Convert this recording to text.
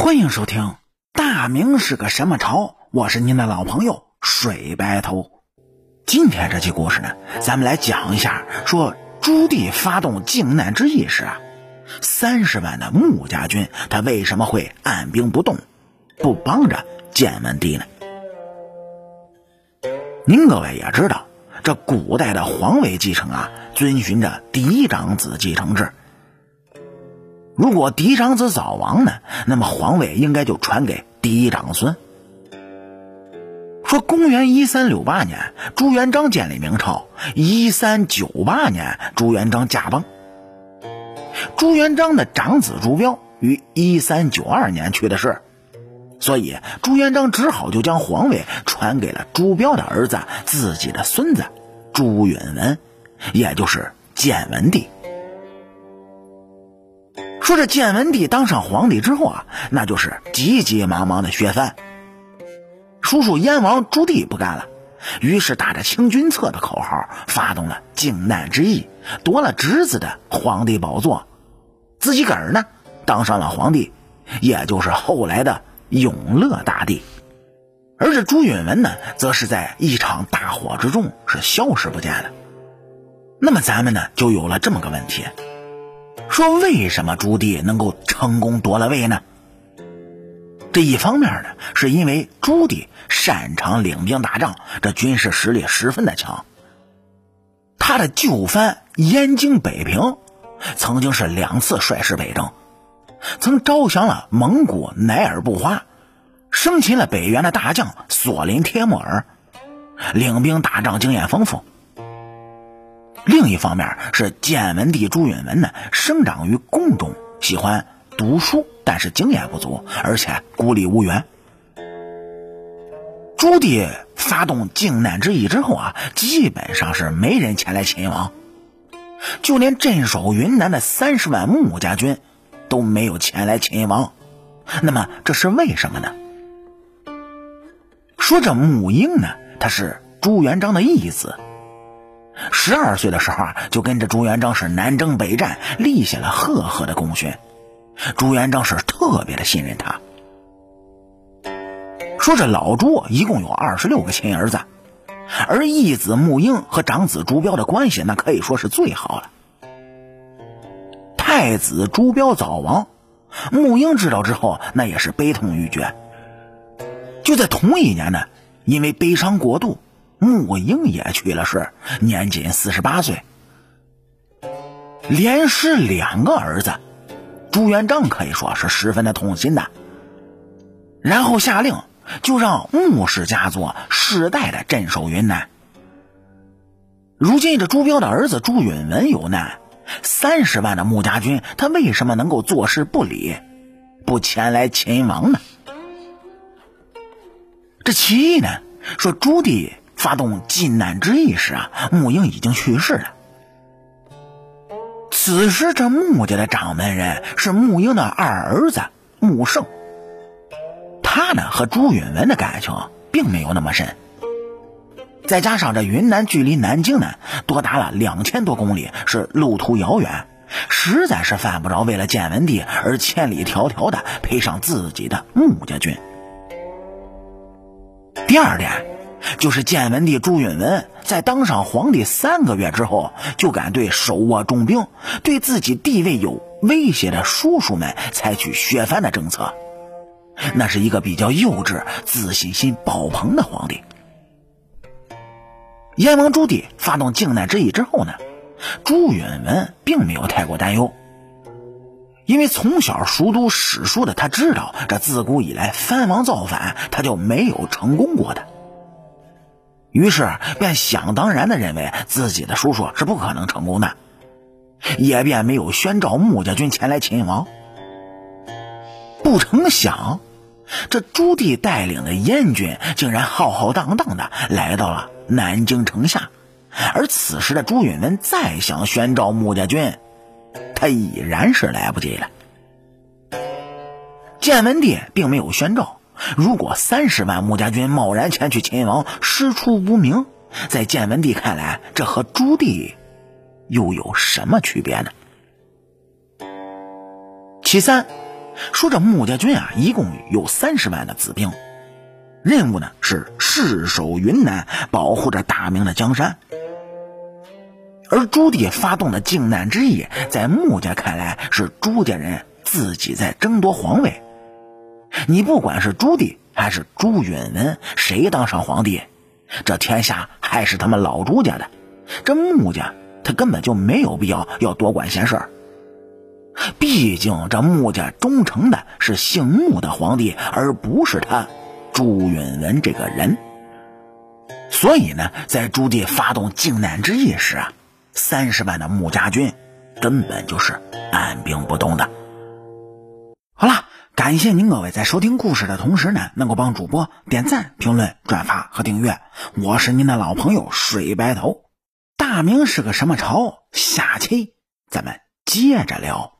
欢迎收听《大明是个什么朝》，我是您的老朋友水白头。今天这期故事呢，咱们来讲一下，说朱棣发动靖难之役时啊，三十万的穆家军他为什么会按兵不动，不帮着建文帝呢？您各位也知道，这古代的皇位继承啊，遵循着嫡长子继承制。如果嫡长子早亡呢，那么皇位应该就传给嫡长孙。说公元一三六八年，朱元璋建立明朝；一三九八年，朱元璋驾崩。朱元璋的长子朱标于一三九二年去的世，所以朱元璋只好就将皇位传给了朱标的儿子，自己的孙子朱允文，也就是建文帝。说这建文帝当上皇帝之后啊，那就是急急忙忙的削藩。叔叔燕王朱棣不干了，于是打着清君侧的口号，发动了靖难之役，夺了侄子的皇帝宝座，自己个儿呢当上了皇帝，也就是后来的永乐大帝。而这朱允文呢，则是在一场大火之中是消失不见了。那么咱们呢，就有了这么个问题。说为什么朱棣能够成功夺了位呢？这一方面呢，是因为朱棣擅长领兵打仗，这军事实力十分的强。他的旧藩燕京、北平，曾经是两次率师北征，曾招降了蒙古乃尔不花，生擒了北元的大将索林帖木儿，领兵打仗经验丰富。另一方面是建文帝朱允文呢，生长于宫中，喜欢读书，但是经验不足，而且孤立无援。朱棣发动靖难之役之后啊，基本上是没人前来勤王，就连镇守云南的三十万穆家军都没有前来勤王。那么这是为什么呢？说这穆英呢，他是朱元璋的义子。十二岁的时候啊，就跟着朱元璋是南征北战，立下了赫赫的功勋。朱元璋是特别的信任他。说这老朱一共有二十六个亲儿子，而义子穆英和长子朱标的关系那可以说是最好了。太子朱标早亡，穆英知道之后那也是悲痛欲绝。就在同一年呢，因为悲伤过度。穆英也去了世，年仅四十八岁。连失两个儿子，朱元璋可以说是十分的痛心的。然后下令，就让穆氏家族世代的镇守云南。如今这朱标的儿子朱允文有难，三十万的穆家军，他为什么能够坐视不理，不前来擒王呢？这其一呢，说朱棣。发动靖难之役时啊，穆英已经去世了。此时这穆家的掌门人是穆英的二儿子穆胜，他呢和朱允文的感情并没有那么深。再加上这云南距离南京呢多达了两千多公里，是路途遥远，实在是犯不着为了建文帝而千里迢迢的陪上自己的穆家军。第二点。就是建文帝朱允文在当上皇帝三个月之后，就敢对手握重兵、对自己地位有威胁的叔叔们采取削藩的政策，那是一个比较幼稚、自信心爆棚的皇帝。燕王朱棣发动靖难之役之后呢，朱允文并没有太过担忧，因为从小熟读史书的他知道，这自古以来藩王造反，他就没有成功过的。于是便想当然的认为自己的叔叔是不可能成功的，也便没有宣召穆家军前来勤王。不成想，这朱棣带领的燕军竟然浩浩荡荡的来到了南京城下，而此时的朱允炆再想宣召穆家军，他已然是来不及了。建文帝并没有宣召。如果三十万穆家军贸然前去秦王，师出无名，在建文帝看来，这和朱棣又有什么区别呢？其三，说这穆家军啊，一共有三十万的子兵，任务呢是誓守云南，保护着大明的江山。而朱棣发动的靖难之役，在穆家看来是朱家人自己在争夺皇位。你不管是朱棣还是朱允文，谁当上皇帝，这天下还是他们老朱家的。这穆家他根本就没有必要要多管闲事儿。毕竟这穆家忠诚的是姓穆的皇帝，而不是他朱允文这个人。所以呢，在朱棣发动靖难之役时啊。三十万的穆家军根本就是按兵不动的。好了，感谢您各位在收听故事的同时呢，能够帮主播点赞、评论、转发和订阅。我是您的老朋友水白头。大明是个什么朝？下期咱们接着聊。